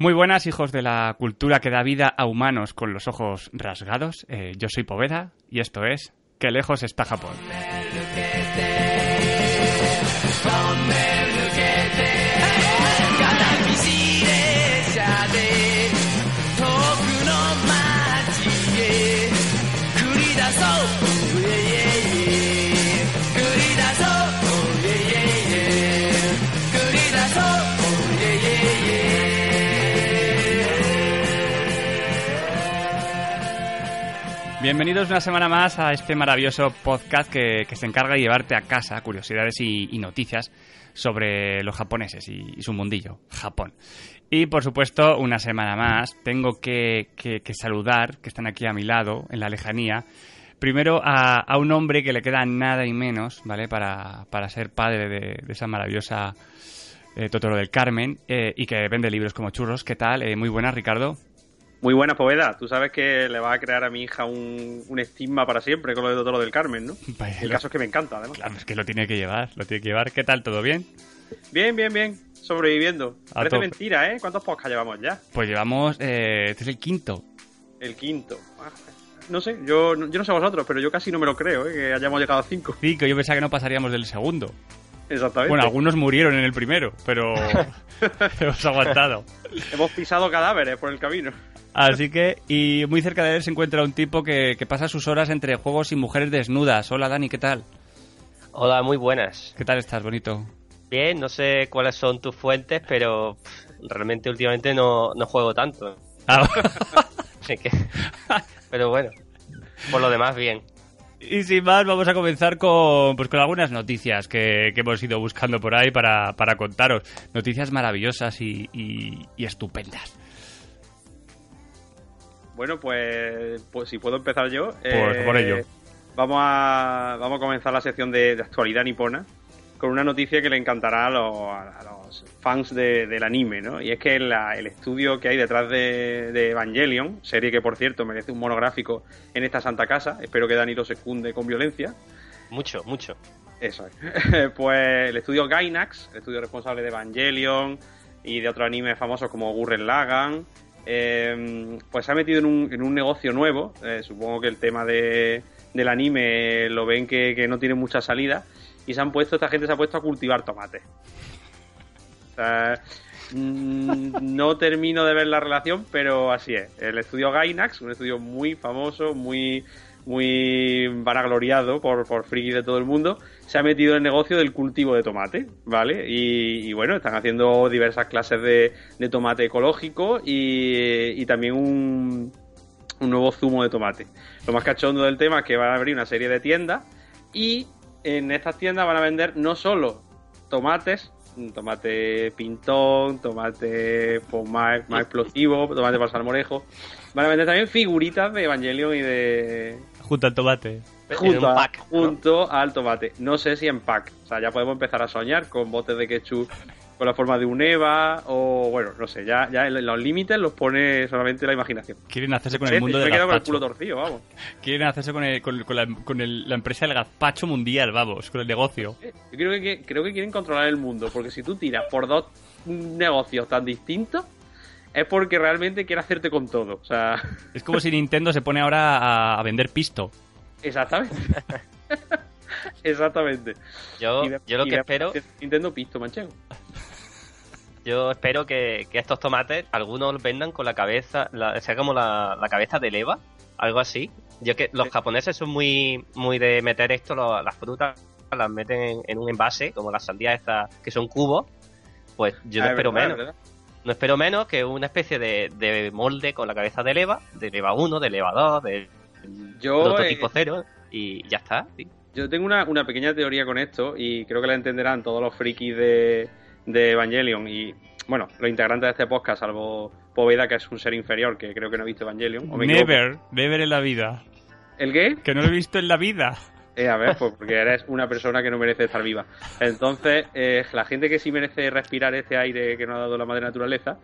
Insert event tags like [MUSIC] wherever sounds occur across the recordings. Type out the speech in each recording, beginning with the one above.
Muy buenas, hijos de la cultura que da vida a humanos con los ojos rasgados. Eh, yo soy Poveda y esto es Qué lejos está Japón. Bienvenidos una semana más a este maravilloso podcast que, se encarga de llevarte a casa curiosidades y, noticias sobre los japoneses y, su mundillo, Japón. Y por supuesto, una semana más, tengo que, saludar, que están aquí a mi lado, en la lejanía, primero a, un hombre que le queda nada y menos, ¿vale? Para, ser padre de, esa maravillosa eh, Totoro del Carmen eh, y que vende libros como churros. ¿Qué tal? Eh, muy buenas, Ricardo. Muy buena Poveda. Tú sabes que le va a crear a mi hija un, estigma para siempre con lo de Totoro del Carmen, ¿no? [LAUGHS] el caso es que me encanta, además. Claro, es que lo tiene que llevar, lo tiene que llevar. ¿Qué tal? ¿Todo bien? Bien, bien, bien. Sobreviviendo. Parece mentira, ¿eh? ¿Cuántos podcasts llevamos ya? Pues llevamos... Eh, este es el quinto. El quinto. Ah, no sé, yo, yo no sé vosotros, pero yo casi no me lo creo, ¿eh? Que hayamos llegado a cinco. Cinco, yo pensaba que no pasaríamos del segundo. Exactamente. Bueno, algunos murieron en el primero, pero [LAUGHS] hemos aguantado. hemos pisado cadáveres por el camino. Así que, y muy cerca de él se encuentra un tipo que, pasa sus horas entre juegos y mujeres desnudas. Hola Dani, ¿qué tal? Hola, muy buenas. ¿Qué tal estás, bonito? Bien, no sé cuáles son tus fuentes, pero realmente últimamente no, juego tanto. Ah. [LAUGHS] pero bueno, por lo demás, bien. Y sin más, vamos a comenzar con, pues, con algunas noticias que, hemos ido buscando por ahí para, contaros. Noticias maravillosas y estupendas. Bueno, pues, pues si puedo empezar yo. Pues por ello. Eh, vamos a, vamos a comenzar la sección de, actualidad nipona con una noticia que le encantará a los, fans del anime, ¿no? Y es que el estudio que hay detrás de, Evangelion, serie que por cierto merece un monográfico en esta santa casa, espero que Dani lo secunde con violencia. Mucho, mucho. Eso es. [LAUGHS] pues el estudio Gainax, el estudio responsable de Evangelion y de otros animes famosos como Gurren Lagann, eh, pues se ha metido en un, en un negocio nuevo. Eh, supongo que el tema de, del anime lo ven que, no tiene mucha salida. Y se han puesto, esta gente se ha puesto a cultivar tomates. Mm, no termino de ver la relación, pero así es. El estudio Gainax, un estudio muy famoso, muy muy vanagloriado por, por friki de todo el mundo, se ha metido en el negocio del cultivo de tomate, ¿vale? Y, bueno, están haciendo diversas clases de, tomate ecológico y, también un, un, nuevo zumo de tomate. Lo más cachondo del tema es que van a abrir una serie de tiendas y en estas tiendas van a vender no solo tomates, tomate pintón, tomate pues, más, más explosivo, tomate para salmorejo, van a vender también figuritas de Evangelion y de, Junto al tomate. Junto, pack, junto al tomate. No sé si en pack. O sea, ya podemos empezar a soñar con botes de ketchup con la forma de un Eva o bueno, no sé, ya, ya los límites los pone solamente la imaginación. Quieren hacerse con el mundo del gazpacho. con el culo torcido, vamos. Quieren hacerse con, con, la, con la, empresa del gazpacho mundial, vamos, con el negocio. Yo creo que, creo que quieren controlar el mundo, porque si tú tiras por dos negocios tan distintos, es porque realmente quiere hacerte con todo. O sea... [LAUGHS] Es como si Nintendo se pone ahora a, vender pisto. Exactamente. [LAUGHS] Exactamente. Yo, yo lo que espero. Nintendo pisto manchego. Yo espero que, estos tomates, algunos los vendan con la cabeza, sea como la, cabeza de leva, algo así. Yo que los japoneses son muy, muy de meter esto, las frutas las meten en, un envase, como las sandías estas que son cubos. Pues yo no ah, espero menos no espero menos que una especie de, molde con la cabeza de Leva, de Leva 1, de Leva 2, de, Yo, prototipo 0 y ya está. Yo tengo una, pequeña teoría con esto y creo que la entenderán todos los frikis de, de Evangelion y, bueno, los integrantes de este podcast, salvo Poveda, que es un ser inferior, que creo que no ha visto Evangelion. never, never en la vida. ¿El qué? Que no lo he visto en la vida. Eh, a ver, pues porque eres una persona que no merece estar viva. Entonces, eh, la gente que sí merece respirar este aire que nos ha dado la madre naturaleza,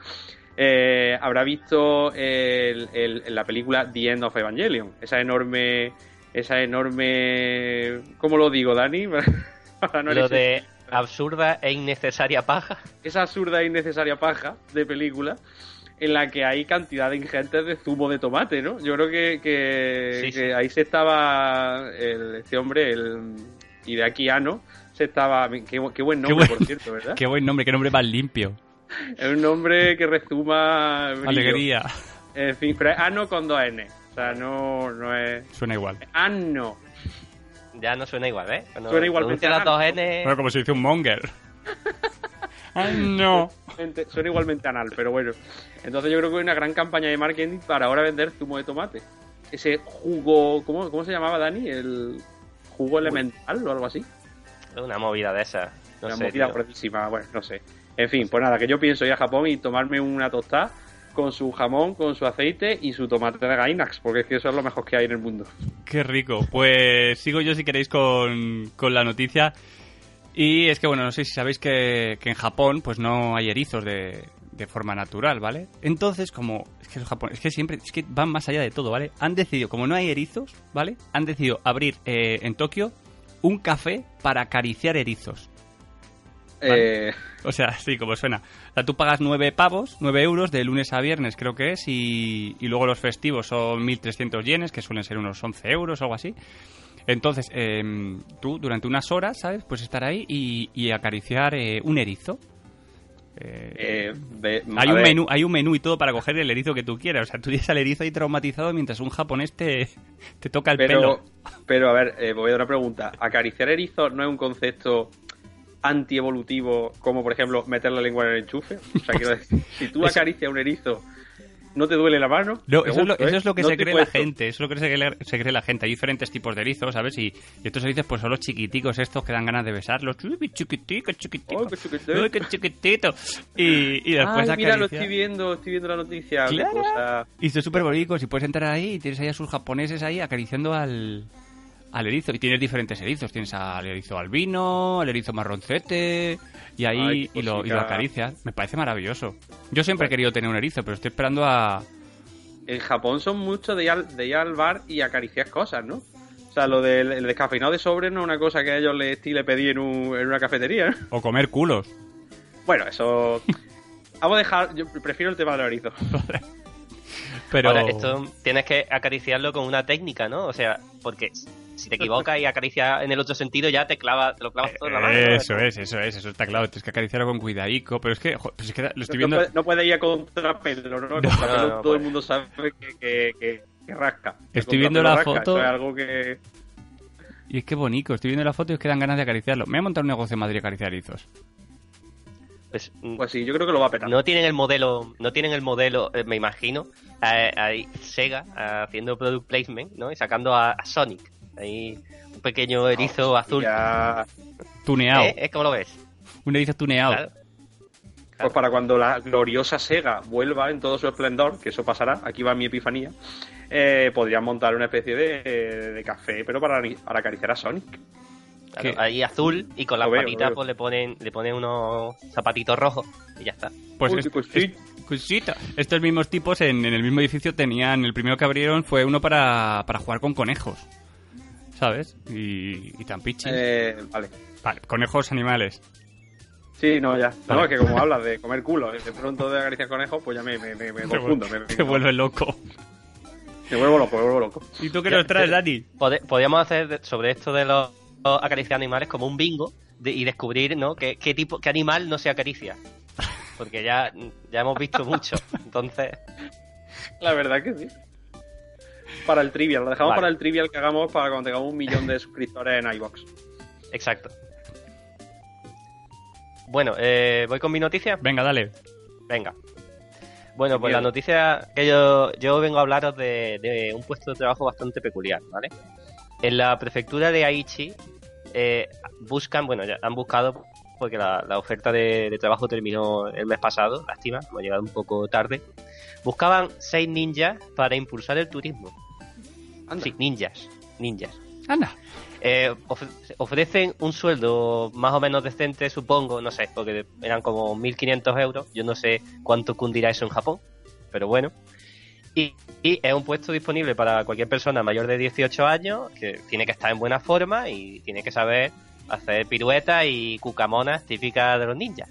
eh, habrá visto la película The End of Evangelion. Esa enorme. Esa enorme. ¿Cómo lo digo, Dani? [LAUGHS] lo de absurda e innecesaria paja. Esa absurda e innecesaria paja de película en la que hay cantidad de ingentes de zumo de tomate, ¿no? Yo creo que, que, Sí, sí. que ahí se estaba el, este hombre, el Hideaki Anno, se estaba... Qué, qué buen nombre, buen- por [LAUGHS] cierto, ¿verdad? Qué buen nombre, qué nombre más limpio. Es un nombre que rezuma brillo. Alegría. En fin, pero es Anno con dos N. O sea, no, no es... Suena igual. Anno. Ya no suena igual, ¿eh? Cuando Suena N. Bueno, como si dice un monger. [LAUGHS] Ay, [LAUGHS] no. Suena igualmente anal, pero bueno. Entonces yo creo que hay una gran campaña de marketing para ahora vender zumo de tomate. Ese jugo... ¿Cómo, cómo se llamaba, Dani? El jugo elemental o algo así. Una movida de esas. No una sé, movida tío. gordísima, bueno, no sé. En fin, pues nada, que yo pienso ir a Japón y tomarme una tostada con su jamón, con su aceite y su tomate de Gainax, porque es que eso es lo mejor que hay en el mundo. Qué rico. Pues sigo yo si queréis con, con la noticia. Y es que, bueno, no sé si sabéis que, que en Japón pues no hay erizos de, de forma natural, ¿vale? Entonces, como es que los Japón, es que siempre, es que van más allá de todo, ¿vale? Han decidido, como no hay erizos, ¿vale? Han decidido abrir eh, en Tokio un café para acariciar erizos. Eh, O sea, sí, como suena. O sea, tú pagas 9 pavos, 9 euros de lunes a viernes creo que es, y, y luego los festivos son 1.300 yenes, que suelen ser unos 11 euros o algo así. Entonces, em, tú durante unas horas, ¿sabes? Puedes estar ahí y, y acariciar eh, un erizo. Eh, eh, hay un ver, menú, hay un menú y todo para coger el erizo que tú quieras. O sea, tú tienes al erizo ahí traumatizado mientras un japonés te, te toca el Pero, pelo. pero a ver, eh, voy a dar una pregunta. ¿Acariciar erizos no es un concepto antievolutivo como, por ejemplo, meter la lengua en el enchufe? O sea, quiero decir, si tú [LAUGHS] acaricias un erizo, ¿no te duele la mano? No, eso, es lo, Pregunto, eso es lo que No se cree la gente, eso es lo que se cree, se cree la gente. Hay diferentes tipos de erizos, ¿sabes? Y, y estos erizos pues son los chiquiticos estos que dan ganas de besarlos. Uy, qué chiquitico, chiquitico. Ay, qué chiquitito. Uy, qué chiquitito. Y, y después Ay, mira, lo estoy viendo, estoy viendo la noticia. Claro. cosa. Y son súper bonitos y puedes entrar ahí y tienes ahí a sus japoneses ahí acariciando al, al erizo. Y tienes diferentes erizos. Tienes al erizo albino, al erizo marroncete y ahí Ay, y, lo, y lo acaricias. Me parece maravilloso. Yo siempre he querido tener un erizo, pero estoy esperando a... En Japón son muchos de ir, al, de ir al bar y acariciar cosas, ¿no? O sea, lo del el descafeinado de sobre no es una cosa que a ellos les estile pedir en, un- en una cafetería, ¿no? o comer culos. Bueno, eso... Vamos a dejar... Yo prefiero el tema del erizo. [LAUGHS] Pero... Ahora, esto tienes que acariciarlo con una técnica, ¿no? O sea, porque si te equivocas y acaricias en el otro sentido, ya te clava, te lo clavas todo en la mano. ¿no? Eso es, eso es, eso está claro. Tienes que acariciarlo con cuidadico. Pero es que, jo, pues es que lo estoy No, viendo. puede, no puede ir a contrapelo, ¿no? Todo puede. el mundo sabe que, que, que- que rasca. Que Estoy viendo la rasca, foto. Es algo que... Y es que bonito. Estoy viendo la foto y es que dan ganas de acariciarlo. Me voy a montar un negocio en Madrid a acariciar erizos. Pues, mm, Pues sí, yo creo que lo va a petar. no tienen el modelo, no tienen el modelo, eh, me imagino, eh, ahí Sega eh, haciendo product placement, ¿no? Y sacando a, a Sonic, ahí un pequeño erizo azul. Ya... Tuneado. ¿Eh? ¿Eh? ¿Cómo lo ves? Un erizo tuneado. Claro. Pues para cuando la gloriosa Sega vuelva en todo su esplendor, que eso pasará, aquí va mi epifanía, eh, podrían montar una especie de, de café, pero para, para acariciar a Sonic. Claro, ahí azul y con las veo, patitas pues le ponen le ponen unos zapatitos rojos y ya está. Pues, Uy, es- pues sí. es- cosita. Estos mismos tipos en, en el mismo edificio tenían. El primero que abrieron fue uno para, para jugar con conejos. ¿Sabes? Y, y tan pichis. Eh, vale. Vale, conejos animales. Sí, no, ya. No, es que como hablas de comer culo, de pronto de acariciar conejos, pues ya me, me, me, me confundo. Te vuelve loco. me vuelvo loco, me vuelvo loco. ¿Y tú qué nos traes, Dani? Pode- podríamos hacer sobre esto de los, los acariciar animales como un bingo de- y descubrir, ¿no? ¿Qué, qué tipo, qué animal no se acaricia. Porque ya, ya hemos visto mucho. [LAUGHS] Entonces, La verdad que sí. Para el trivial, lo dejamos Vale. para el trivial que hagamos para cuando tengamos un millón de suscriptores en iBox. exacto. Bueno, eh, voy con mi noticia. Venga, dale. Venga. Bueno, pues la noticia que yo, yo vengo a hablaros de, de un puesto de trabajo bastante peculiar, ¿vale? En la prefectura de Aichi eh, buscan, bueno, ya han buscado porque la, la oferta de, de trabajo terminó el mes pasado, lástima, hemos llegado un poco tarde. Buscaban seis ninjas para impulsar el turismo. Anda. Sí, ninjas, ninjas. Anda. Eh, ofre- ofrecen un sueldo más o menos decente, supongo, no sé, porque eran como 1.500 euros. Yo no sé cuánto cundirá eso en Japón, pero bueno. Y, y es un puesto disponible para cualquier persona mayor de 18 años que tiene que estar en buena forma y tiene que saber hacer piruetas y cucamonas típicas de los ninjas.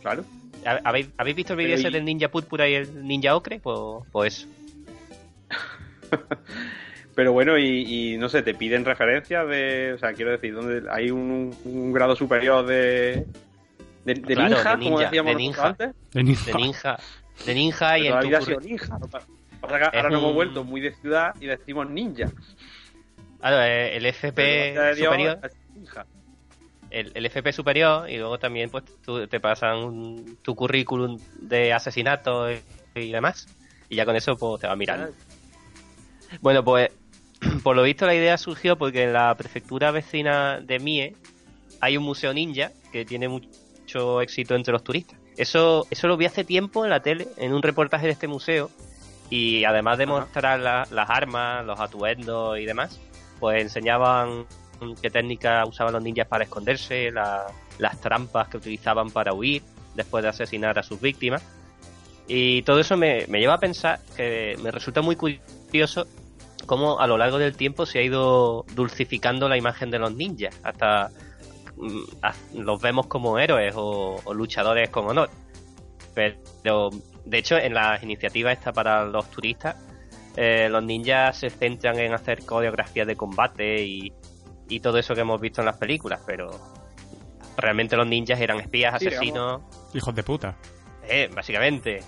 Claro. ¿Habéis, ¿Habéis visto el vídeo ese y- del ninja púrpura y el ninja ocre? Pues, pues eso. [LAUGHS] Pero bueno, y, y no sé, te piden referencias de. O sea, quiero decir, donde hay un, un grado superior de. De, de Claro, ninja, de como ninja, decíamos de ninja. antes. De ninja. De ninja. De ninja y Pero la vida sido ninja. ¿no? Pasa que ahora Es nos hemos un- vuelto muy de ciudad y decimos ninja. Claro, eh, el FP Pero, superior. es ninja. el, el FP superior y luego también pues tú- te pasan tu currículum de asesinato y, y demás y ya con eso pues te va mirando. Bueno, pues [CLEARS THROAT] por lo visto la idea surgió porque en la prefectura vecina de Mie hay un museo ninja que tiene mucho éxito entre los turistas. Eso, eso lo vi hace tiempo en la tele, en un reportaje de este museo, y además de Ajá. mostrar la- las armas, los atuendos y demás, pues enseñaban qué técnicas usaban los ninjas para esconderse, la- las trampas que utilizaban para huir después de asesinar a sus víctimas. Y todo eso me, me lleva a pensar que me resulta muy curioso cómo a lo largo del tiempo se ha ido dulcificando la imagen de los ninjas. Hasta mm, los vemos como héroes o, o luchadores con honor. Pero, de hecho, en las iniciativas esta para los turistas, eh, los ninjas se centran en hacer coreografías de combate y, y todo eso que hemos visto en las películas, pero realmente los ninjas eran espías, Sí, asesinos, Hijos de puta. eh, básicamente.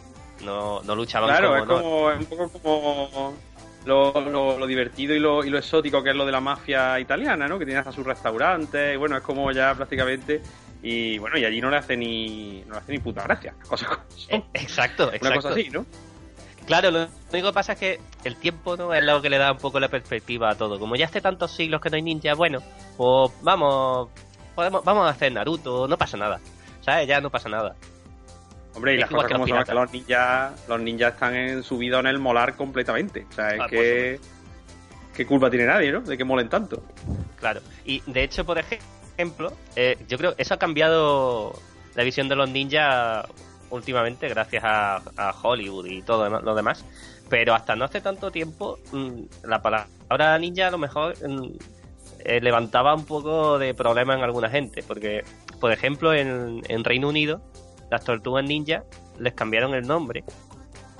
No, no luchaban Claro, con es honor. como, es un poco como lo, lo- lo divertido y lo, y lo exótico que es lo de la mafia italiana, ¿no? Que tiene hasta sus restaurantes, y bueno, es como ya prácticamente. Y bueno, y allí no le hace ni, no le hace ni puta gracia. [LAUGHS] Cosas como son. Eh, exacto, exacto. Una cosa así, ¿no? Claro, lo único que pasa es que el tiempo no es lo que le da un poco la perspectiva a todo. Como ya hace tantos siglos que no hay ninja, bueno, pues vamos, podemos, vamos a hacer Naruto, no pasa nada. ¿Sabes? Ya no pasa nada. Hombre, y las cosas como son, que los ninjas, los ninjas están en subido en el molar completamente. O sea, es Ah, que. ¿Qué culpa tiene nadie, no? De que molen tanto. Claro. Y de hecho, por ejemplo, eh, yo creo que eso ha cambiado la visión de los ninjas últimamente gracias a, a Hollywood y todo lo demás. Pero hasta no hace tanto tiempo, mm, la palabra ninja a lo mejor mm, eh, levantaba un poco de problema en alguna gente. Porque, por ejemplo, en, en Reino Unido, las tortugas ninja les cambiaron el nombre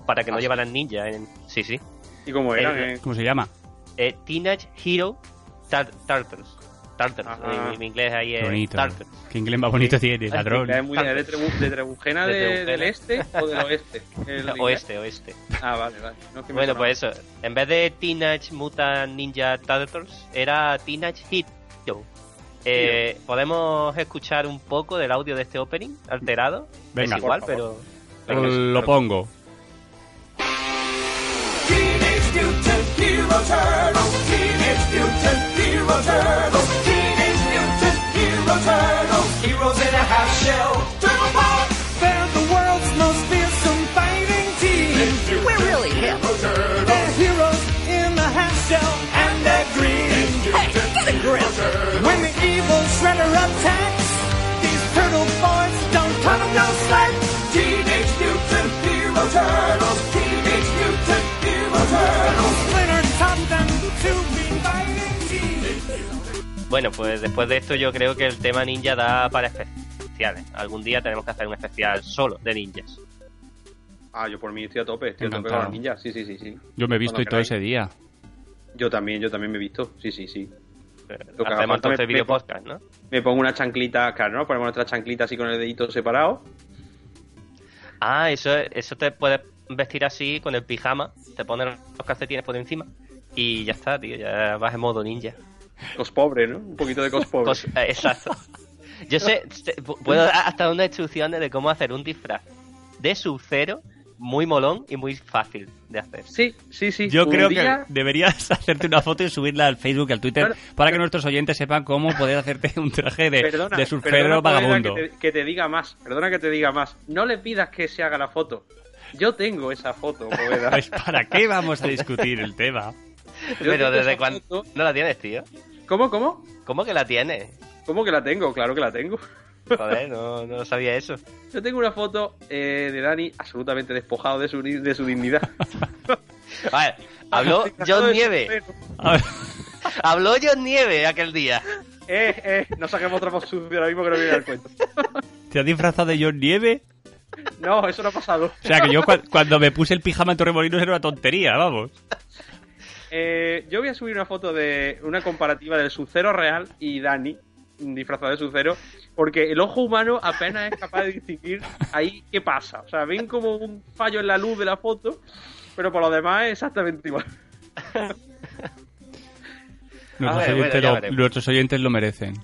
para que no Ah, sí. llevaran ninja. En, sí, sí. Y como eran, Eh, eh, ¿Cómo se llama? Eh, Teenage Hero Tar- Turtles. Turtles. Ajá. Mi, mi inglés ahí es bonito. Turtles. Qué inglés más bonito tiene, ladrón. es muy de, Trebu- de Trebujena De de- Trebujena. del este o del oeste. El. [LAUGHS] Oeste, oeste. Ah, vale, vale. No, es que me Bueno, sonaba. pues eso. En vez de Teenage Mutant Ninja Turtles, era Teenage Hero. Eh, ¿Podemos escuchar un poco del audio de este opening alterado? Venga, es igual, pero... Lo pongo. Teenage Mutant Hero Turtles. Teenage Mutant Hero Turtles. Teenage Mutant Hero Turtles. Heroes in a half shell. Bueno, pues después de esto yo creo que el tema ninja da para especiales. Algún día tenemos que hacer un especial solo de ninjas. Ah, yo por mí estoy a tope, estoy a tope con los ninjas. Sí, sí, sí, sí. Yo me he visto y todo ese día. Yo también, yo también me he visto. Sí, sí, sí. Eh, Lo que Hacemos entonces video podcast, ¿no? Me pongo una chanclita, claro, ¿no? Ponemos nuestra chanclita así con el dedito separado. Ah, eso, eso te puedes vestir así con el pijama, te pones los calcetines por encima y ya está, tío, ya vas en modo ninja. Cos pobre, ¿no? Un poquito de cos pobre. Cos- eh, exacto. Yo sé, sé- pu- puedo dar hasta unas instrucciones de cómo hacer un disfraz de Sub-Zero muy molón y muy fácil de hacer. Sí, sí, sí. Yo creo día- que deberías [LAUGHS] hacerte una foto y subirla al Facebook y al Twitter Claro. para que nuestros oyentes sepan cómo poder hacerte un traje de, Perdona, de surfero vagabundo. Que te, que te diga más, perdona que te diga más. No le pidas que se haga la foto. Yo tengo esa foto. [LAUGHS] Pues ¿para qué vamos a discutir el tema? Yo Pero ¿desde cuándo? foto. ¿No la tienes, tío? ¿Cómo, cómo? ¿Cómo que la tienes? ¿Cómo que la tengo? Claro que la tengo. Joder, no, no [LAUGHS] sabía eso. Yo tengo una foto eh, de Dani absolutamente despojado de su, de su dignidad. [LAUGHS] Vale, habló [LAUGHS] John Nieve. A ver, Habló John Nieve aquel día. Eh, eh, no saquemos otra voz sucia ahora mismo que no viene al cuento. ¿Te has disfrazado de John Nieve? No, eso no ha pasado. O sea, que yo cua- cuando me puse el pijama en Torremolinos era una tontería, vamos. Eh, yo voy a subir una foto de una comparativa del Sub-Zero real y Dani, disfrazado de Sub-Zero, porque el ojo humano apenas es capaz de distinguir ahí qué pasa. O sea, ven como un fallo en la luz de la foto, pero por lo demás es exactamente igual. Nuestros, ver, bueno, oyentes, ya lo, nuestros oyentes lo merecen.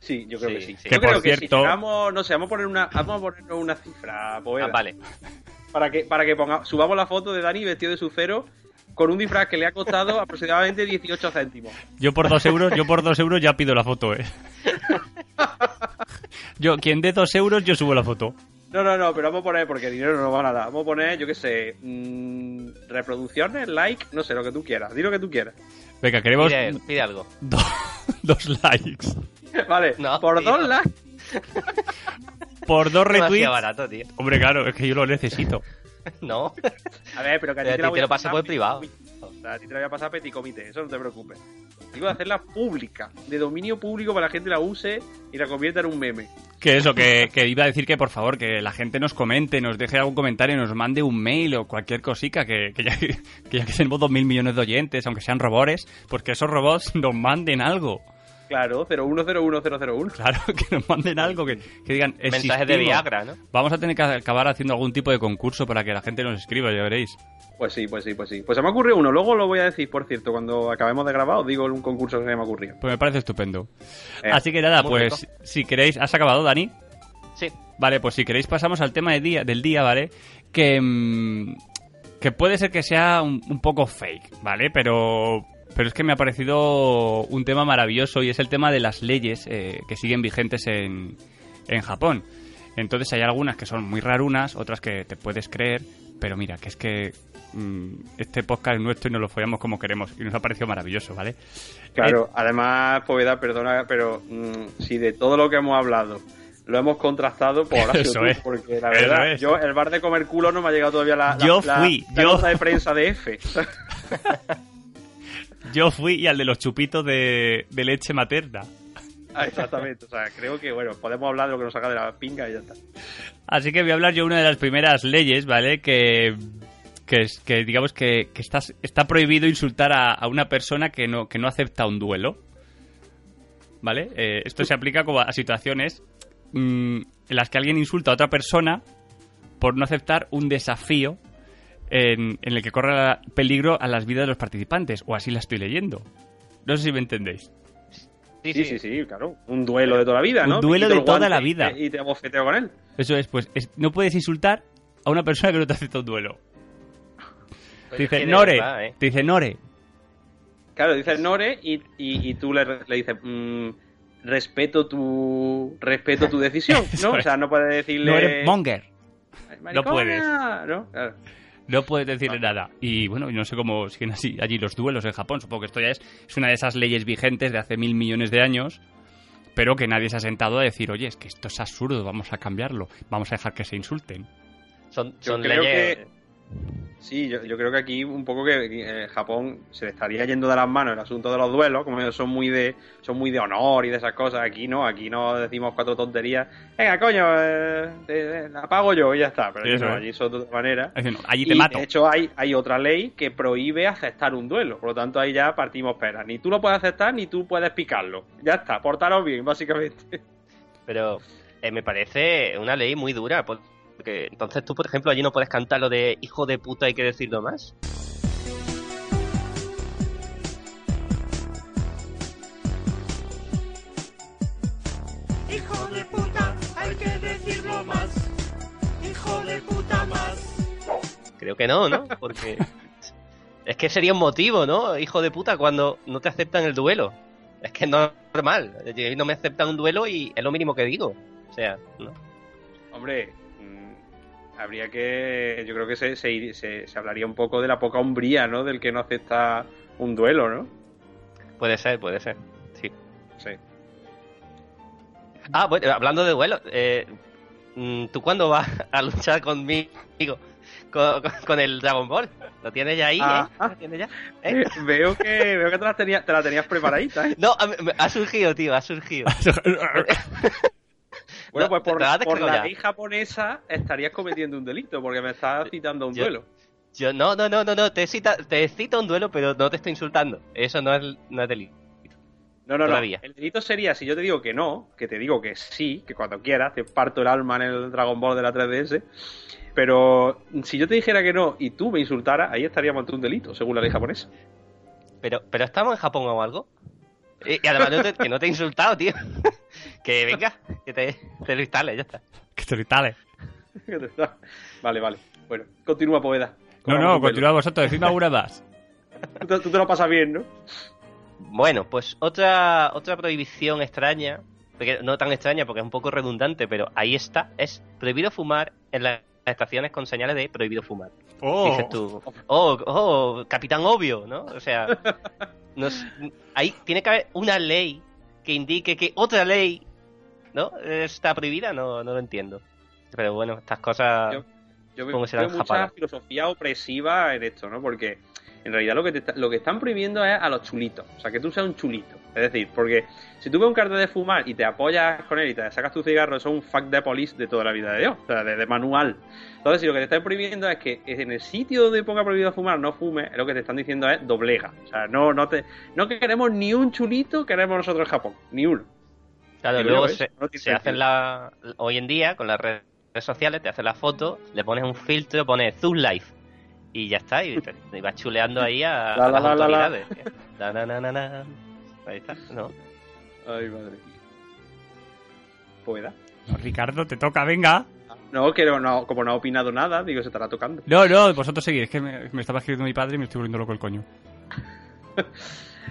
Sí, yo creo Sí, que sí. sí. Yo Que, creo por que si cierto- llegamos, no sé, vamos a poner una, vamos a ponernos una cifra, Poveda, Ah, vale. para que, para que ponga, subamos la foto de Dani vestido de Sub-Zero con un disfraz que le ha costado [LAUGHS] aproximadamente 18 céntimos. Yo por dos euros, yo por dos euros ya pido la foto, eh. [LAUGHS] Yo, quien dé dos euros, yo subo la foto. No, no, no, pero vamos a poner, porque dinero no nos van a dar. Vamos a poner, yo qué sé, mm, reproducciones, like, no sé, lo que tú quieras. Di lo que tú quieras. Venga, queremos Pide, pide algo. [LAUGHS] do- dos likes. Vale, No, por tío. dos likes. Por dos retweets. barato, tío. Hombre, claro, es que yo lo necesito. [LAUGHS] No. A ver, pero que a ti a te, la voy te a lo pasar por privado. O sea, a ti te la voy a pasar petit comité, eso no te preocupes. Digo de hacerla pública, de dominio público para que la gente la use y la convierta en un meme. Que eso, que, que iba a decir que por favor, que la gente nos comente, nos deje algún comentario, nos mande un mail o cualquier cosica, que, que ya, [LAUGHS] que ya que tenemos dos mil millones de oyentes, aunque sean robores, pues que esos robots nos manden algo. Claro, 0101001. Claro, [LAUGHS] que nos manden algo, que, que digan Mensajes de. Viagra, ¿no? Vamos a tener que acabar haciendo algún tipo de concurso para que la gente nos escriba, ya veréis. Pues sí, pues sí, pues sí. Pues se me ha ocurrido uno, luego lo voy a decir, por cierto, cuando acabemos de grabar, os digo un concurso que se me ha ocurrido. Pues me parece estupendo. Eh, Así que nada, pues si queréis... ¿Has acabado, Dani? Sí. Vale, pues si queréis pasamos al tema de día, del día, ¿vale? Que, mm, que puede ser que sea un, un poco fake, ¿vale? Pero, pero es que me ha parecido un tema maravilloso y es el tema de las leyes eh, que siguen vigentes en, en Japón. Entonces hay algunas que son muy rarunas, otras que te puedes creer, pero mira, que es que mm, este podcast es nuestro y nos lo follamos como queremos y nos ha parecido maravilloso, ¿vale? Claro, además, Poveda, perdona, pero mm, si de todo lo que hemos hablado lo hemos contrastado, pues ahora [LAUGHS] Eso tú, es. porque la verdad, es. yo el bar de comer culo no me ha llegado todavía la, la- Yo la- fui, la yo- nota de prensa de F. [LAUGHS] Yo fui y al de los chupitos de, de leche materna. Ah, Exactamente, o sea, creo que, bueno, podemos hablar de lo que nos saca de la pinga y ya está. Así que voy a hablar yo de una de las primeras leyes, ¿vale? Que, que, que digamos que, que está, está prohibido insultar a, a una persona que no, que no acepta un duelo. ¿Vale? Eh, esto se aplica como a situaciones mm, en las que alguien insulta a otra persona por no aceptar un desafío en, en el que corre la- peligro a las vidas de los participantes. O así la estoy leyendo. No sé si me entendéis. Sí, Sí, sí, sí, claro. Un duelo de toda la vida, Un ¿no? duelo Me quito de toda la vida. Y te abofeteo con él. Eso es, pues es- no puedes insultar a una persona que no te acepta un duelo. Te dice, Nore, verdad, ¿eh? te dice, Nore, Claro, dices Nore y, y, y tú le, le dices, mm, respeto tu respeto tu decisión, [LAUGHS] ¿no? O sea, no puedes decirle... no eres monger. "Ay, no maricona", puedes. ¿no? Claro. No puedes decirle nada. Y bueno, yo no sé cómo siguen así allí los duelos en Japón. Supongo que esto ya es, es una de esas leyes vigentes de hace mil millones de años, pero que nadie se ha sentado a decir, oye, es que esto es absurdo, vamos a cambiarlo, vamos a dejar que se insulten. Son, Yo son creo leyes. que- Sí, yo, yo creo que aquí un poco que eh, Japón se le estaría yendo de las manos el asunto de los duelos, como ellos son muy de son muy de honor y de esas cosas. Aquí no, aquí no decimos cuatro tonterías. Venga, coño, eh, te- te- la pago yo y ya está. Pero aquí, Eso no, allí son de otra manera. Es decir, no, allí te Y, mato. De hecho, hay, hay otra ley que prohíbe aceptar un duelo. Por lo tanto, ahí ya partimos peras. Ni tú lo puedes aceptar, ni tú puedes picarlo. Ya está, portaros bien, básicamente. Pero eh, me parece una ley muy dura. Porque entonces tú, por ejemplo, allí no puedes cantar lo de hijo de puta, hay que decirlo más. Hijo de puta, hay que decirlo más. Hijo de puta más. Creo que no, ¿no? Porque es que sería un motivo, ¿no? Hijo de puta, cuando no te aceptan el duelo. Es que no es normal. No me aceptan un duelo y es lo mínimo que digo. O sea, ¿no? Hombre, habría que. Yo creo que se, se, se- se hablaría un poco de la poca hombría, ¿no? Del que no acepta un duelo, ¿no? Puede ser, puede ser. Sí. Sí. Ah, bueno, hablando de duelo, eh, mm, ¿tú cuándo vas [LAUGHS] a luchar conmigo? Con, con- con el Dragon Ball. ¿Lo tienes ya ahí, Ah. eh? ¿Lo tienes ya? ¿Eh? veo que veo que te la tenías, te la tenías preparadita, ¿eh? No, a- me- ha surgido, tío, ha surgido. [LAUGHS] Bueno, Bueno, No, pues por, la por ley japonesa estarías cometiendo un delito, porque me estás [LAUGHS] citando a un Yo- duelo. Yo, no, no, no, no, no, te cita, te cita un duelo, pero no te estoy insultando. Eso no es, no es delito. No, no, no. El delito sería si yo te digo que no, que te digo que sí, que cuando quieras, te parto el alma en el Dragon Ball de la 3DS. Pero si yo te dijera que no y tú me insultaras, ahí estaríamos ante un delito, según la ley japonesa. Pero, pero estamos en Japón o algo. Y, además no te- que no te he insultado, tío. [LAUGHS] que venga, que te, te lo instales, ya está. Que te lo instales. [LAUGHS] vale, vale. Bueno, continúa, Poeda. No, no, continúa vosotros, decidme alguna más. [LAUGHS] Tú te, tú te lo pasas bien, ¿no? Bueno, pues otra, otra prohibición extraña, porque- no tan extraña porque es un poco redundante, pero ahí está, es prohibido fumar en las estaciones con señales de prohibido fumar. Oh, Dices tú, oh, oh, capitán obvio, ¿no? O sea, nos- ahí tiene que haber una ley que indique que otra ley, ¿no? Está prohibida, no, no lo entiendo. Pero bueno, estas cosas... Yo- Yo veo, serán veo mucha filosofía opresiva en esto, ¿no? Porque en realidad lo que, te lo que están prohibiendo es a los chulitos. O sea, que tú seas un chulito. Es decir, porque si tú ves un cartel de fumar y te apoyas con él y te sacas tu cigarro, eso es un fuck de police de toda la vida de Dios. O sea, de, de manual. Entonces, si lo que te están prohibiendo es que en el sitio donde ponga prohibido fumar no fumes, lo que te están diciendo es doblega. O sea, no, no te, no queremos ni un chulito, queremos nosotros en Japón. Ni uno. Claro, luego se, No se hacen la... Hoy en día, con las redes sociales, te hacen la foto, le pones un filtro, pones Zoom Life. Y ya está, y, y vas chuleando ahí a, La, a la, las la, autoridades. La, na, na, na, na. Ahí está, ¿no? Ay, madre. Poeda. no, Ricardo, te toca, venga. No, que no, no, como no ha opinado nada, digo, se estará tocando. No, no, vosotros seguís, es que me, me estaba escribiendo mi padre y me estoy volviendo loco el coño. [LAUGHS]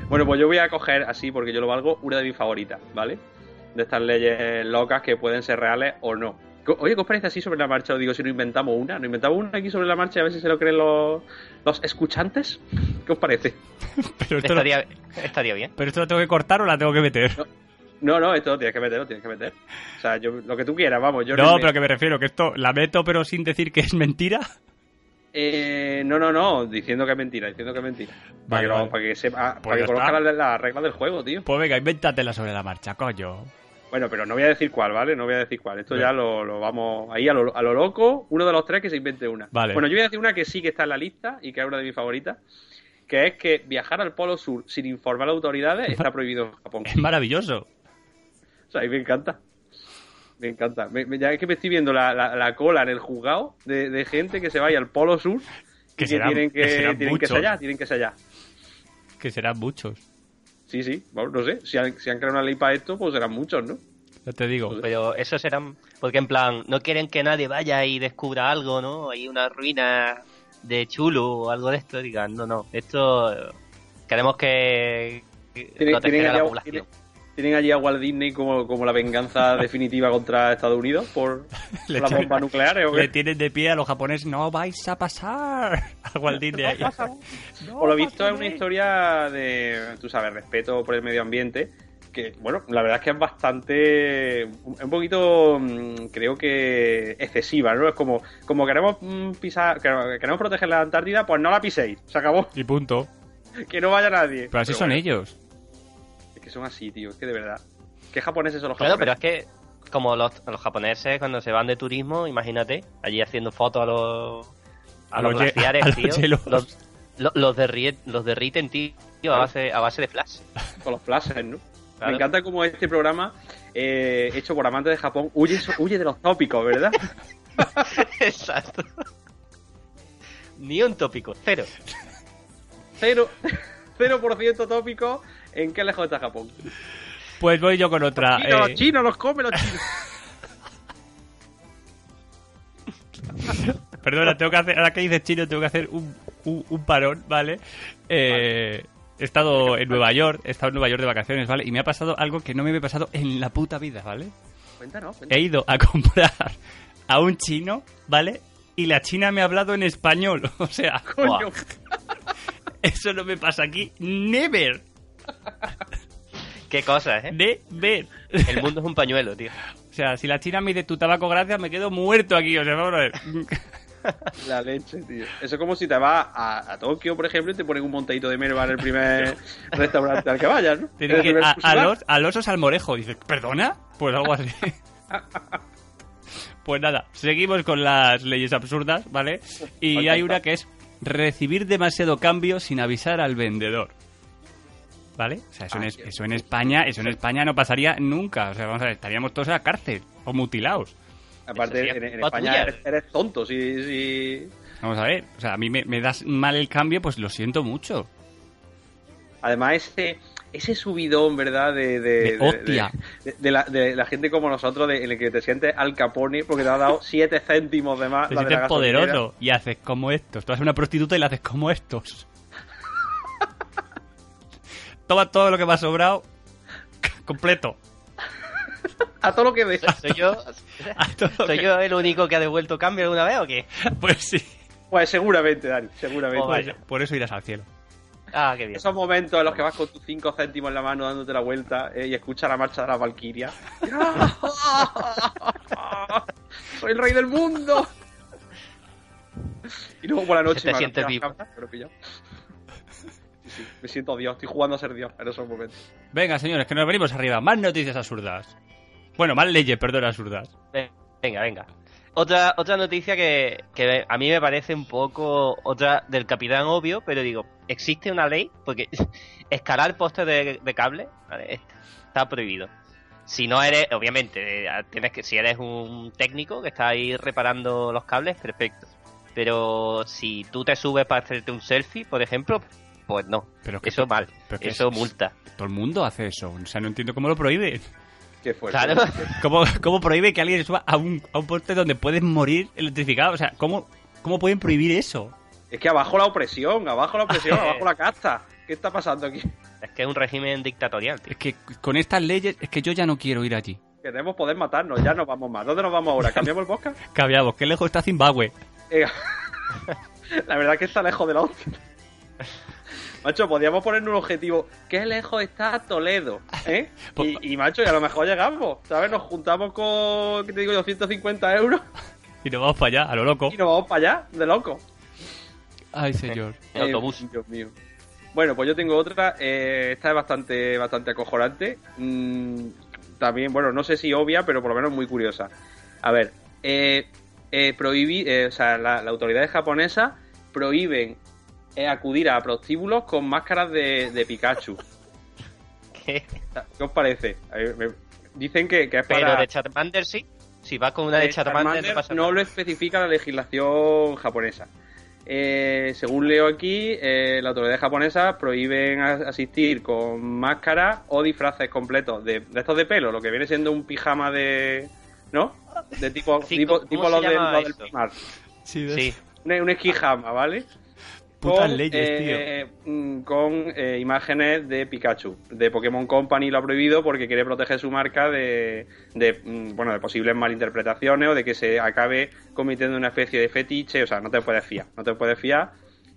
Bueno, pues yo voy a coger así, porque yo lo valgo, una de mis favoritas, ¿vale? De estas leyes locas que pueden ser reales o no. Oye, ¿qué os parece así sobre la marcha? Os digo, si no inventamos una, ¿no inventamos una aquí sobre la marcha y a ver si se lo creen los, los escuchantes? ¿Qué os parece? [LAUGHS] Pero esto, lo, Estaría, estaría bien. pero esto lo tengo que cortar o la tengo que meter. No, no, esto lo tienes que meter, lo tienes que meter. O sea, yo, lo que tú quieras, vamos. Yo No, me- pero que me refiero, que esto la meto pero sin decir que es mentira. Eh, no, no, no, diciendo que es mentira, diciendo que es mentira. Para Vale, que, para que sepa, Pues para que conozca las las reglas del juego, tío. Pues venga, invéntatela sobre la marcha, coño. Bueno, pero no voy a decir cuál, ¿vale? No voy a decir cuál. Esto Bien. ya lo, lo vamos ahí a lo, a lo loco. Uno de los tres que se invente una. Vale. Bueno, yo voy a decir una que sí que está en la lista y que es una de mis favoritas. Que es que viajar al Polo Sur sin informar a las autoridades está prohibido en Japón. Es maravilloso. O sea, a mí me encanta. Me encanta. Me- me- ya es que me estoy viendo la, la- la cola en el juzgado de, de gente que se vaya al Polo Sur Que y que serán- tienen que, que serán tienen que ser allá, tienen que ser allá. Que serán muchos. Sí, sí, bueno, no sé. Si han, si han creado una ley para esto, pues serán muchos, ¿no? Ya te digo. Pero eso serán... Porque en plan, no quieren que nadie vaya y descubra algo, ¿no? Hay una ruina de chulo o algo de esto. Digan, no, no, esto... eh, Queremos que... que Tienen, proteger tienen a la allí, población. tienen- tienen allí a Walt Disney como, como la venganza [LAUGHS] definitiva contra Estados Unidos por [LAUGHS] Le las bombas nucleares. ¿o qué? Le tienen de pie a los japoneses, no vais a pasar. [LAUGHS] A Walt Disney ahí. No Por lo visto es una historia de, tú sabes, respeto por el medio ambiente. Que, bueno, la verdad es que es bastante. Un poquito, mm, creo que excesiva, ¿no? Es como, como queremos mm, pisar, que- queremos proteger la Antártida, pues no la piséis. Se acabó. Y punto. Que no vaya nadie. Pero así son bueno, ellos. Que son así, tío. Es que de verdad. ¿Qué japoneses son los Claro, pero japoneses? es que como los, los japoneses cuando se van de turismo, imagínate, allí haciendo fotos a los a, A los, los glaciares, [LAUGHS] a los tío. Los, lo- los, derri- los derriten, tío, a base, a base de flash. Con los flashes, ¿no? Claro. Me encanta como este programa, eh, hecho por amantes de Japón, huye, huye de los tópicos, ¿verdad? [LAUGHS] Exacto. Ni un tópico, cero. Cero, 0% tópico. ¿En qué lejos está Japón? Pues voy yo con otra. Chinos, eh, los chinos, los comen los chinos. [LAUGHS] Perdona, tengo que hacer, ahora que dices chino, tengo que hacer un, un, un parón, ¿vale? Eh, He estado en Nueva York, he estado en Nueva York de vacaciones, ¿vale? Y me ha pasado algo que no me había pasado en la puta vida, ¿vale? Cuéntanos, He ido a [LAUGHS] comprar a un chino, ¿vale? Y la china me ha hablado en español, [LAUGHS] o sea, Coño. eso no me pasa aquí, never, [LAUGHS] Qué cosas, ¿eh? never. El mundo es un pañuelo, tío. O sea, si la china me dice tu tabaco, gracias, me quedo muerto aquí, o sea, vamos a ver. [LAUGHS] La leche, tío. Eso es como si te vas a, a Tokio, por ejemplo, y te ponen un montadito de merva en el primer [LAUGHS] restaurante al que vayas, ¿no? Tienen En el que a, a exclusiva. los, al oso salmorejo. Dices, ¿perdona? Pues algo así. Pues nada, seguimos con las leyes absurdas, ¿vale? Y Falta hay una que es recibir demasiado cambio sin avisar al vendedor. ¿Vale? O sea, eso, en, Ah, es- eso en España, eso en España no pasaría nunca. O sea, vamos a ver, estaríamos todos en la cárcel o mutilados. Aparte, en, España eres, eres tonto. Si, si... Vamos a ver, o sea, a mí me, me das mal el cambio, pues lo siento mucho. Además, ese, ese subidón, ¿verdad? De, De de, hostia. de- de la, de la gente como nosotros, de, en el que te sientes al capone porque te ha dado 7 céntimos de más. Te la sientes la poderoso y haces como estos. Tú eres una prostituta y la haces como estos. Toma todo lo que me ha sobrado completo. A todo lo que ves. ¿Soy yo, A todo lo ¿Soy que- yo el único que ha devuelto cambio alguna vez o qué? Pues sí. Pues seguramente, Dani, seguramente. Oh. Por eso irás al cielo. Ah, qué bien. Esos momentos en los que vas con tus 5 céntimos en la mano dándote la vuelta eh, y escuchas la marcha de las Valquirias. [LAUGHS] ¡Soy el rey del mundo! Y luego por la noche Se te me siente agarro vivo. Sí, me siento Dios, estoy jugando a ser Dios en esos momentos. Venga, señores, que nos venimos arriba. Más noticias absurdas. Bueno, más leyes, perdón, absurdas. Venga, venga. Otra, otra noticia que, que a mí me parece un poco otra del capitán obvio, pero digo, existe una ley porque [LAUGHS] escalar postes de, de cable ¿vale? está, está prohibido. Si no eres, obviamente, eh, tienes que, si eres un técnico que está ahí reparando los cables, perfecto. Pero si tú te subes para hacerte un selfie, por ejemplo, pues no. Pero que- Eso mal. pero que Eso es- multa. Todo el mundo hace eso. O sea, no entiendo cómo lo prohíbe. Qué fuerte. Claro. [LAUGHS] ¿Cómo, cómo prohíbe que alguien suba a un, a un poste donde puedes morir electrificado? O sea, ¿cómo, ¿cómo pueden prohibir eso? Es que abajo la opresión, abajo la opresión, [LAUGHS] abajo la casta. ¿Qué está pasando aquí? Es que es un régimen dictatorial, tío. Es que con estas leyes, es que yo ya no quiero ir allí. Queremos poder matarnos, ya nos vamos más. ¿Dónde nos vamos ahora? ¿Cambiamos el podcast? [LAUGHS] Cabiamos, qué lejos está Zimbabue. Eh, La verdad es que está lejos de la. Macho, podríamos ponernos un objetivo. ¿Qué lejos está Toledo? ¿Eh? [LAUGHS] Pues- Y, y, macho, y a lo mejor llegamos. ¿Sabes? Nos juntamos con, ¿qué te digo? 250 euros [LAUGHS] Y nos vamos para allá, a lo loco. y nos vamos para allá, de loco. Ay, señor. [LAUGHS] El autobús. Eh, Dios mío. Bueno, pues yo tengo otra. eh, esta es bastante, bastante acojonante. Mm, también, bueno, no sé si obvia, pero por lo menos muy curiosa. A ver, eh, eh, prohibí- eh, o sea, la- las autoridades japonesas prohíben eh, acudir a prostíbulos con máscaras de, de Pikachu. ¿Qué? ¿Qué os parece? Me- dicen que, que es Pero para... de Charmander sí. Si vas con una de Eh, Charmander, Charmander no pasa no nada. lo especifica la legislación japonesa. Eh, según leo aquí, eh, las autoridades japonesas prohíben asistir con máscara o disfraces completos de, de estos de pelo, lo que viene siendo un pijama de. ¿No? De tipo, Sí, tipo, ¿cómo tipo los, de- llama los del? Primark. Sí. Un, un esquijama, ¿vale? Putas con, leyes, eh, mm, Con eh, imágenes de Pikachu. De Pokémon Company lo ha prohibido porque quiere proteger su marca de, de, mm, bueno, de posibles malinterpretaciones o de que se acabe cometiendo una especie de fetiche. O sea, no te puedes fiar. No te puedes fiar.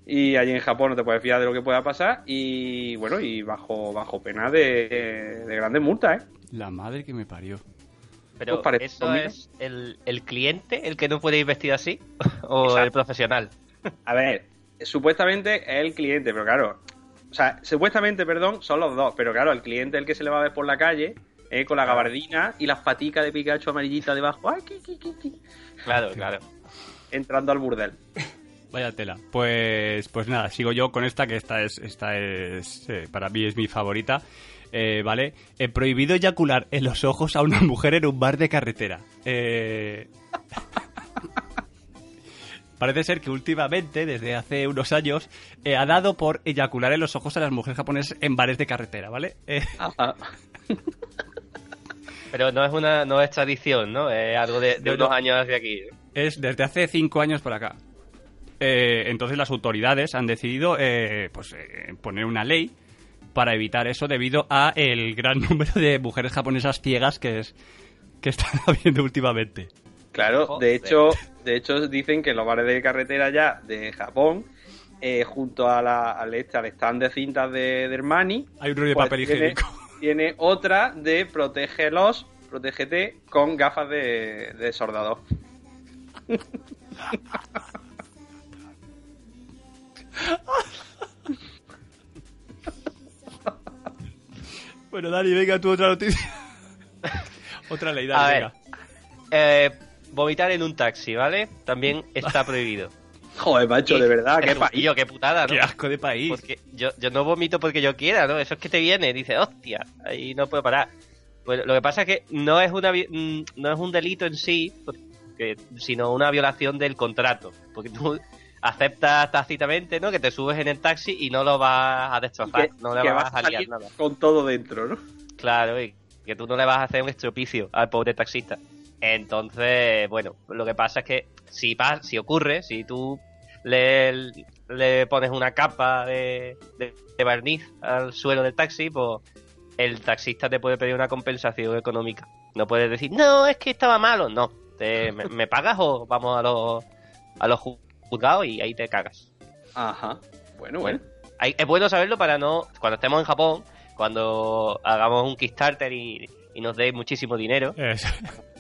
Y allí en Japón no te puedes fiar de lo que pueda pasar. Y bueno, y bajo, bajo pena de, de grandes multas, ¿eh? La madre que me parió. Pero ¿Os parece ¿eso conmigo? es el, el cliente el que no puede ir vestido así? [LAUGHS] ¿O Exacto. el profesional? A ver, supuestamente es el cliente, pero claro, o sea, supuestamente, perdón, son los dos, pero claro, el cliente es el que se le va a ver por la calle, eh, con la gabardina y las paticas de Pikachu amarillita debajo, ¡ay, qui, qui, qui, qui! Claro, claro. entrando al burdel. Vaya tela. Pues, pues nada, sigo yo con esta, que esta es, esta es, eh, para mí es mi favorita. Eh, ¿Vale? Prohibido eyacular en los ojos a una mujer en un bar de carretera. Eh... [LAUGHS] Parece ser que últimamente, desde hace unos años, eh, ha dado por eyacular en los ojos a las mujeres japonesas en bares de carretera, ¿vale? Eh, Pero no es una no es tradición, ¿no? Es algo de, de No, unos no. años hacia aquí. es desde hace cinco años por acá. Eh, entonces las autoridades han decidido eh, pues, eh, poner una ley para evitar eso debido a el gran número de mujeres japonesas ciegas que es que están [LAUGHS] habiendo últimamente. Claro, Joder. de hecho, de hecho dicen que en los bares de carretera ya de Japón, eh, junto a la, al, este, al stand de cintas de, de Hermani, Hay un rollo de papel tiene, higiénico. [LAUGHS] tiene otra de protégelos, protégete con gafas de, de soldador. [LAUGHS] Bueno, Dani, venga tú otra noticia. [LAUGHS] otra ley, Dani, A ver. venga. eh, vomitar en un taxi, ¿vale? También [LAUGHS] está prohibido. Joder, macho, de verdad, [LAUGHS] qué país. Tío, qué putada, ¿no? Qué asco de país. Porque yo, yo no vomito porque yo quiera, ¿no? Eso es que te viene, dice, hostia, ahí no puedo parar. Pues lo que pasa es que no es una mm, no es un delito en sí, porque, sino una violación del contrato. Porque tú aceptas tácitamente, ¿no? Que te subes en el taxi y no lo vas a destrozar, Que- no le que vas a liar salir nada. con todo dentro, ¿no? Claro, y que tú no le vas a hacer un estropicio al pobre taxista. Entonces, bueno, lo que pasa es que si si ocurre, si tú le, le pones una capa de, de- de barniz al suelo del taxi, pues el taxista te puede pedir una compensación económica. No puedes decir, no, es que estaba malo. No, te, me, me pagas o vamos a los, a los ju- juzgados y ahí te cagas. Ajá. Bueno, Bueno, hay- es bueno saberlo para no. Cuando estemos en Japón, cuando hagamos un Kickstarter y, y nos deis muchísimo dinero Eso. [LAUGHS]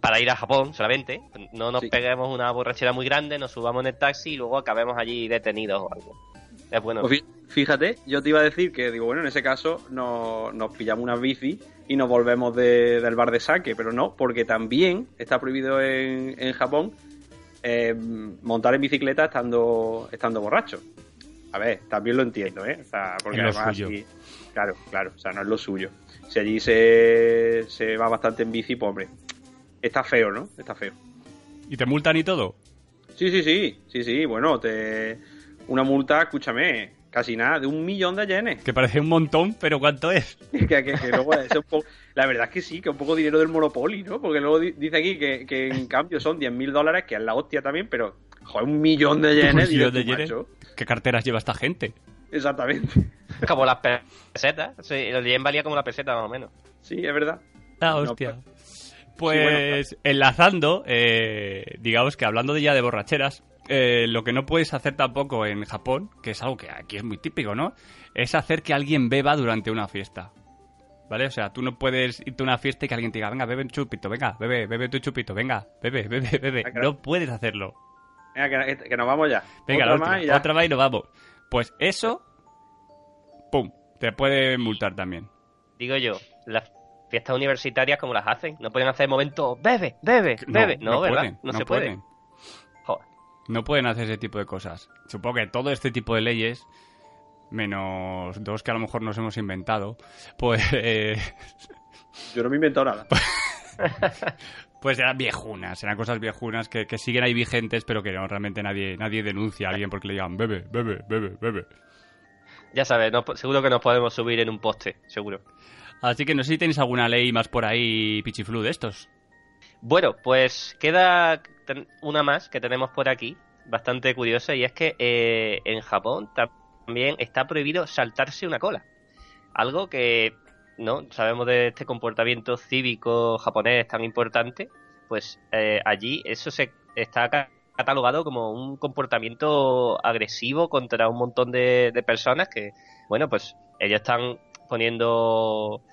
para ir a Japón solamente, no nos Sí. peguemos una borrachera muy grande, nos subamos en el taxi y luego acabemos allí detenidos o algo. Es bueno. Pues fí- fíjate, yo te iba a decir que, digo, bueno, en ese caso no- nos pillamos unas bici y nos volvemos de- del bar de saque, pero no, porque también está prohibido en, en Japón eh, montar en bicicleta estando, estando borracho. A ver, también lo entiendo, ¿eh? O sea, porque además suyo. sí, claro, claro, o sea, no es lo suyo. Si allí se, se va bastante en bici, pues hombre, está feo, ¿no? Está feo. ¿Y te multan y todo? Sí, sí, sí, sí, sí, bueno, te... una multa, escúchame, casi nada, de un millón de yenes. Que parece un montón, pero ¿cuánto es? [LAUGHS] que, que- que luego es un poco- la verdad es que sí, que un poco dinero del Monopoly, ¿no? Porque luego di- dice aquí que, que en [LAUGHS] cambio son 10 mil dólares, que es la hostia también, pero, joder, un millón de yenes. Un millón de yenes. macho. ¿Qué carteras lleva esta gente? Exactamente. [LAUGHS] Como las pesetas. Sí, el yen valía como la peseta más o menos. Sí, es verdad. Ah, No, Pues enlazando, eh, digamos que hablando de ya de borracheras, eh, lo que no puedes hacer tampoco en Japón, que es algo que aquí es muy típico, ¿no? Es hacer que alguien beba durante una fiesta. ¿Vale? O sea, tú no puedes irte a una fiesta y que alguien te diga, venga, bebe un chupito, venga, bebe, bebe tu chupito, venga, bebe, bebe, [LAUGHS] bebe. Claro. No puedes hacerlo. Venga, que, que nos vamos ya. Venga, Otra la última, más y ya. otra más y nos vamos. Pues eso, pum, te puede multar también. Digo yo, las fiestas universitarias como las hacen, no pueden hacer momentos, bebe, bebe, bebe. No, ¿verdad? pueden, no, se puede. pueden. Joder. No pueden hacer ese tipo de cosas. Supongo que todo este tipo de leyes, menos dos que a lo mejor nos hemos inventado, pues, eh, Yo no me he inventado nada. [LAUGHS] pues eran viejunas, eran cosas viejunas que, que siguen ahí vigentes, pero que no, realmente nadie, nadie denuncia a alguien porque le digan bebe, bebe, bebe, bebe. Ya sabes, no- seguro que nos podemos subir en un poste, seguro. Así que no sé si tenéis alguna ley más por ahí, pichiflu, de estos. Bueno, pues queda una más que tenemos por aquí, bastante curiosa, y es que eh, en Japón también está prohibido saltarse una cola. Algo que, ¿no? Sabemos de este comportamiento cívico japonés tan importante, pues eh, allí eso se está ca- catalogado como un comportamiento agresivo contra un montón de personas que, bueno, pues ellos están poniendo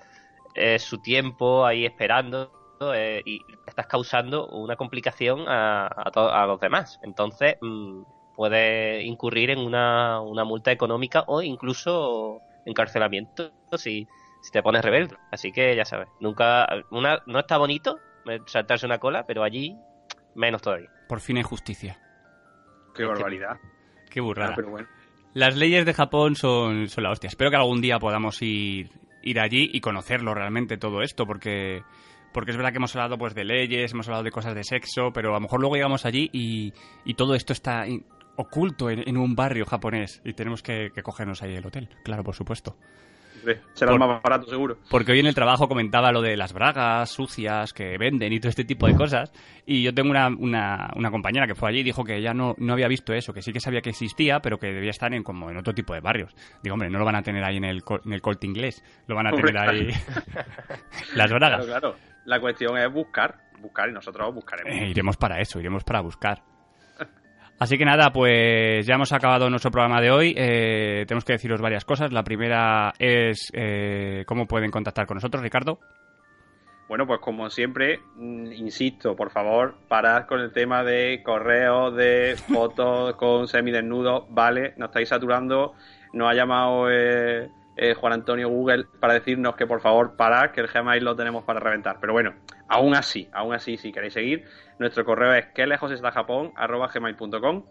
eh, su tiempo ahí esperando eh, y estás causando una complicación a, a, to- a los demás. Entonces, mm, puede incurrir en una, una multa económica o incluso encarcelamiento si, si te pones rebelde. Así que ya sabes, nunca una, no está bonito eh, saltarse una cola, pero allí menos todavía. Por fin hay justicia. Qué barbaridad. Qué burrada. Ah, pero bueno. Las leyes de Japón son, son la hostia. Espero que algún día podamos ir, ir allí y conocerlo realmente todo esto, porque, porque es verdad que hemos hablado pues de leyes, hemos hablado de cosas de sexo, pero a lo mejor luego llegamos allí y, y todo esto está oculto en, en un barrio japonés y tenemos que, que cogernos ahí el hotel, claro, por supuesto. Será el más barato, seguro. Porque hoy en el trabajo comentaba lo de las bragas sucias que venden y todo este tipo de cosas. Y yo tengo una, una, una compañera que fue allí y dijo que ella no, no había visto eso, que sí que sabía que existía, pero que debía estar en como en otro tipo de barrios. Digo, hombre, no lo van a tener ahí en el, en el corte inglés, lo van a Hombre, tener ahí [LAUGHS] las bragas. Claro, claro. La cuestión es buscar, buscar y nosotros buscaremos. Eh, iremos para eso, iremos para buscar. Así que nada, pues ya hemos acabado nuestro programa de hoy. Eh, tenemos que deciros varias cosas. La primera es eh, cómo pueden contactar con nosotros, Ricardo. Bueno, pues como siempre, mm, insisto, por favor, parad con el tema de correos, de fotos [LAUGHS] con semidesnudos, vale, nos estáis saturando, nos ha llamado eh, eh, Juan Antonio Google para decirnos que por favor parad, que el Gmail lo tenemos para reventar. Pero bueno, aún así, aún así, si queréis seguir, nuestro correo es que lejos está Japón arroba gmail.com.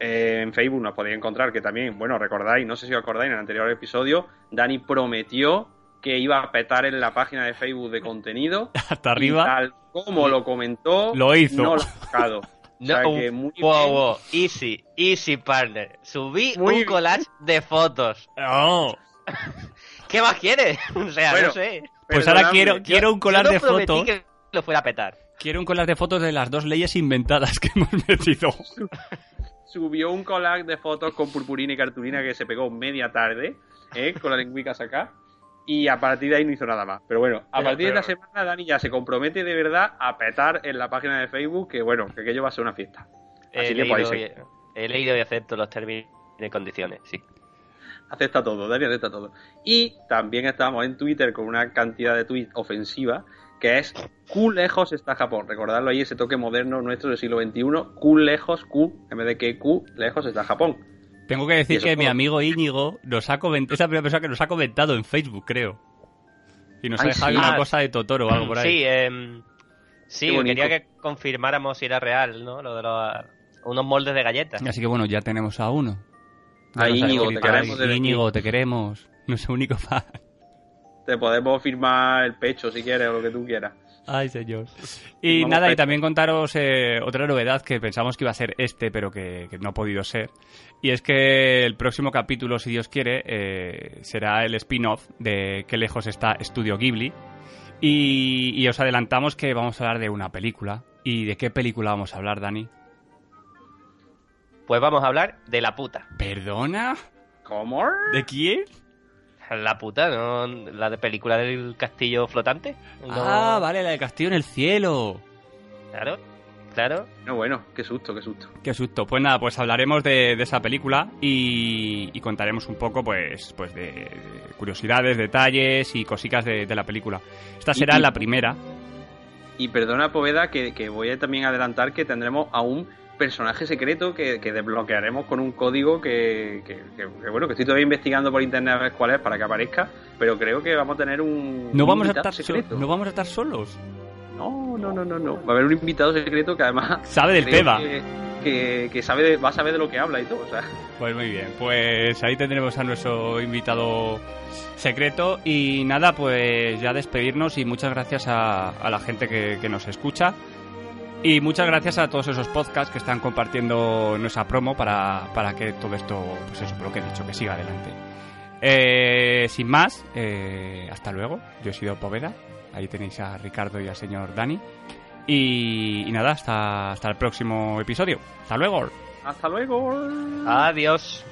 Eh, en Facebook nos podéis encontrar, que también, bueno, recordáis, no sé si os acordáis, en el anterior episodio, Dani prometió que iba a petar en la página de Facebook de contenido. [LAUGHS] Hasta Y arriba. tal como lo comentó, Lo hizo. No lo ha sacado. [LAUGHS] O sea No, que muy wow, bien. wow, easy, easy partner. Subí Muy un bien. collage de fotos. Oh. [LAUGHS] ¿Qué más quieres? [LAUGHS] O sea, Bueno, no sé. Pues ahora quiero, quiero un colar Yo no de fotos. que lo fuera a petar. Quiero un colar de fotos de las dos leyes inventadas que hemos [LAUGHS] metido. Subió un collage de fotos con purpurina y cartulina que se pegó media tarde, ¿eh? con la lengüica acá. Y a partir de ahí no hizo nada más. Pero bueno, a Pero- partir de esta semana Dani ya se compromete de verdad a petar en la página de Facebook que bueno, que aquello va a ser una fiesta. Así He que leído, y, he leído y acepto los términos y condiciones, sí. Acepta todo, Dani acepta todo. Y también estamos en Twitter con una cantidad de tweets ofensiva que es Q lejos está Japón. Recordadlo ahí, ese toque moderno nuestro del siglo XXI. Q lejos, Q, en vez de que Q lejos está Japón. Tengo que decir que mi amigo Íñigo nos ha comentado, es la primera persona que nos ha comentado en Facebook, creo. Y nos ha dejado sí. una Ah, cosa de Totoro o algo por ahí. Sí, em, sí quería que confirmáramos si era real, ¿no? Lo de los, unos moldes de galletas. Así que bueno, ya tenemos a uno. Ya A nos ha Íñigo, te queremos ahí. Íñigo, te queremos. Nuestro único fan. Te podemos firmar el pecho si quieres o lo que tú quieras. Ay, señor. [LAUGHS] Y Vamos, nada, y también contaros eh, otra novedad que pensamos que iba a ser este, pero que, que no ha podido ser. Y es que el próximo capítulo, si Dios quiere, eh, será el spin-off de Qué lejos está Estudio Ghibli. Y, y os adelantamos que vamos a hablar de una película. ¿Y de qué película vamos a hablar, Dani? Pues vamos a hablar de la puta. ¿Perdona? ¿Cómo? ¿De quién? La puta, ¿no? La de película del castillo flotante. No- Ah, vale, la de Castillo en el Cielo. Claro, claro. No, bueno, qué susto, qué susto. Qué susto. Pues nada, pues hablaremos de, de esa película y, y contaremos un poco, pues, pues de, de curiosidades, detalles y cositas de, de la película. Esta será Y- la primera. Y perdona, Poveda, que, que voy a también adelantar que tendremos a un personaje secreto que, que desbloquearemos con un código que, que- bueno, que estoy todavía investigando por internet a ver cuál es para que aparezca, pero creo que vamos a tener un, No un vamos a estar so- secreto. no vamos a estar solos. No, no, no, no, no. Va a haber un invitado secreto que además Sabe del tema. Que, que, que sabe de- va a saber de lo que habla y todo. O sea, Pues muy bien, pues ahí tendremos a nuestro invitado secreto y nada, pues ya despedirnos y muchas gracias a, a la gente que, que nos escucha y muchas gracias a todos esos podcasts que están compartiendo nuestra promo para, para que todo esto, pues eso, por lo que he dicho, que siga adelante. Eh, sin más, eh, hasta luego, yo he sido Poveda, ahí tenéis a Ricardo y al señor Dani y, y nada, hasta, hasta el próximo episodio. Hasta luego. hasta luego. Adiós.